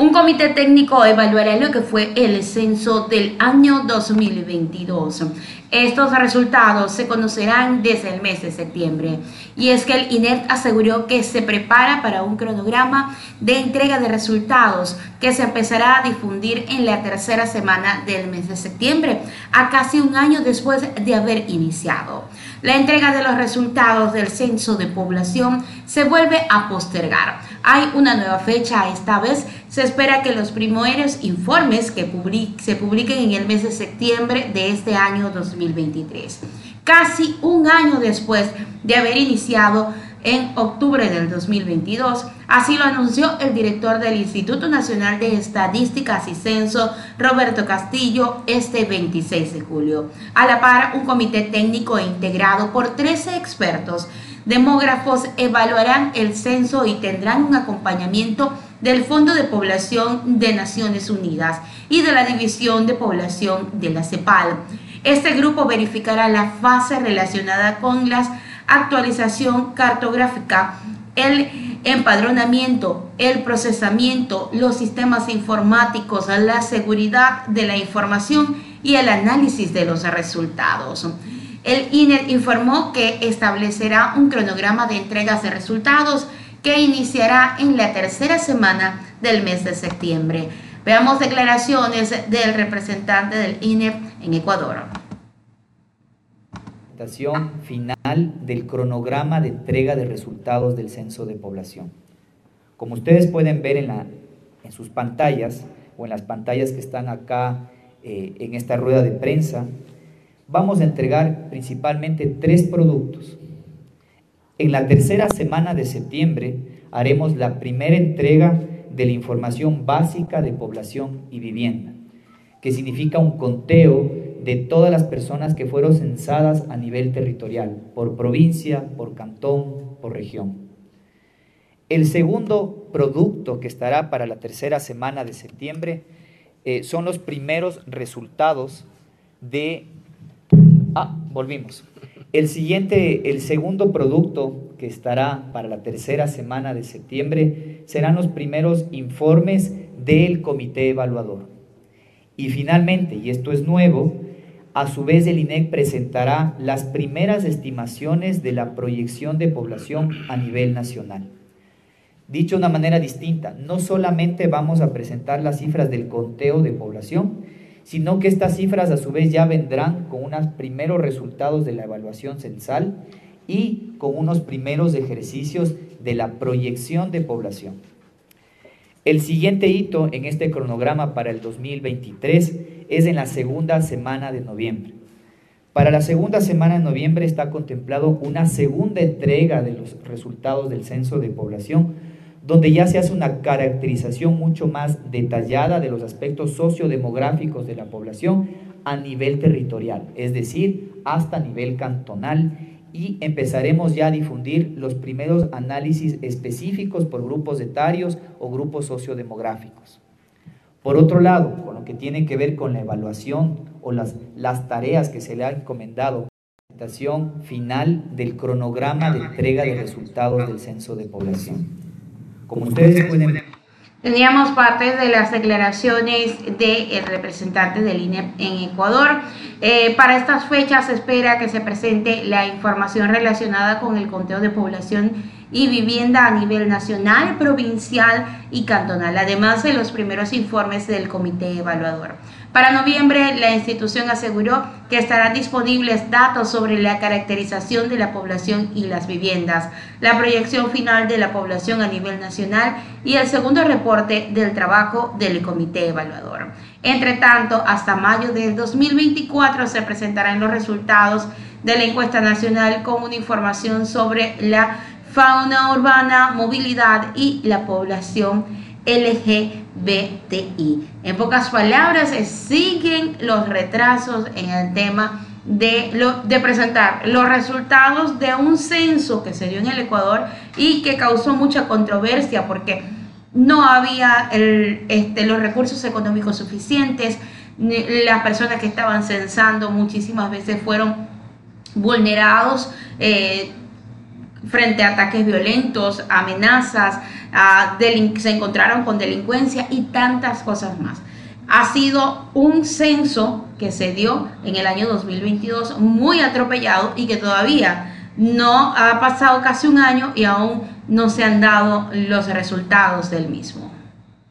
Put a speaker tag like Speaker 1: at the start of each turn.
Speaker 1: Un comité técnico evaluará lo que fue el censo del año 2022. Estos resultados se conocerán desde el mes de septiembre. Y es que el INEP aseguró que se prepara para un cronograma de entrega de resultados que se empezará a difundir en la tercera semana del mes de septiembre, a casi un año después de haber iniciado. La entrega de los resultados del censo de población se vuelve a postergar. Hay una nueva fecha, esta vez se espera que los primeros informes se publiquen en el mes de septiembre de este año 2023, casi un año después de haber iniciado en octubre del 2022. Así lo anunció el director del Instituto Nacional de Estadísticas y Censo, Roberto Castillo, este 26 de julio. A la par, un comité técnico integrado por 13 expertos demógrafos evaluarán el censo y tendrán un acompañamiento del Fondo de Población de Naciones Unidas y de la División de Población de la CEPAL. Este grupo verificará la fase relacionada con la actualización cartográfica, el empadronamiento, el procesamiento, los sistemas informáticos, la seguridad de la información y el análisis de los resultados. El INE informó que establecerá un cronograma de entregas de resultados que iniciará en la tercera semana del mes de septiembre. Veamos declaraciones del representante del INE en Ecuador.
Speaker 2: Presentación final del cronograma de entrega de resultados del censo de población. Como ustedes pueden ver en, sus pantallas o en las pantallas que están acá eh, en esta rueda de prensa, vamos a entregar principalmente tres productos. En la tercera semana de septiembre haremos la primera entrega de la información básica de población y vivienda, que significa un conteo de todas las personas que fueron censadas a nivel territorial, por provincia, por cantón, por región. El segundo producto que estará para la tercera semana de septiembre eh, son los primeros resultados de... Ah, volvimos. El siguiente, el segundo producto que estará para la tercera semana de septiembre serán los primeros informes del comité evaluador. Y finalmente, y esto es nuevo, a su vez el INEC presentará las primeras estimaciones de la proyección de población a nivel nacional. Dicho de una manera distinta, no solamente vamos a presentar las cifras del conteo de población, sino que estas cifras a su vez ya vendrán con unos primeros resultados de la evaluación censal y con unos primeros ejercicios de la proyección de población. El siguiente hito en este cronograma para el 2023 es en la segunda semana de noviembre. Para la segunda semana de noviembre está contemplado una segunda entrega de los resultados del censo de población donde ya se hace una caracterización mucho más detallada de los aspectos sociodemográficos de la población a nivel territorial, es decir, hasta nivel cantonal, y empezaremos ya a difundir los primeros análisis específicos por grupos etarios o grupos sociodemográficos. Por otro lado, con lo que tiene que ver con la evaluación o las, las tareas que se le ha encomendado, la presentación final del cronograma de entrega de resultados del censo de población.
Speaker 1: Teníamos parte de las declaraciones del representante del INE en Ecuador. Eh, para estas fechas se espera que se presente la información relacionada con el conteo de población y vivienda a nivel nacional, provincial y cantonal, además de los primeros informes del comité evaluador. Para noviembre, la institución aseguró que estarán disponibles datos sobre la caracterización de la población y las viviendas, la proyección final de la población a nivel nacional y el segundo reporte del trabajo del comité evaluador. Entre tanto, hasta mayo del 2024 se presentarán los resultados de la encuesta nacional con una información sobre la fauna urbana, movilidad y la población LGBTI. En pocas palabras, siguen los retrasos en el tema de presentar los resultados de un censo que se dio en el Ecuador y que causó mucha controversia porque no había este, los recursos económicos suficientes, las personas que estaban censando muchísimas veces fueron vulnerados. Eh, frente a ataques violentos, amenazas, se encontraron con delincuencia y tantas cosas más. Ha sido un censo que se dio en el año 2022 muy atropellado y que todavía no ha pasado casi un año y aún no se han dado los resultados del mismo.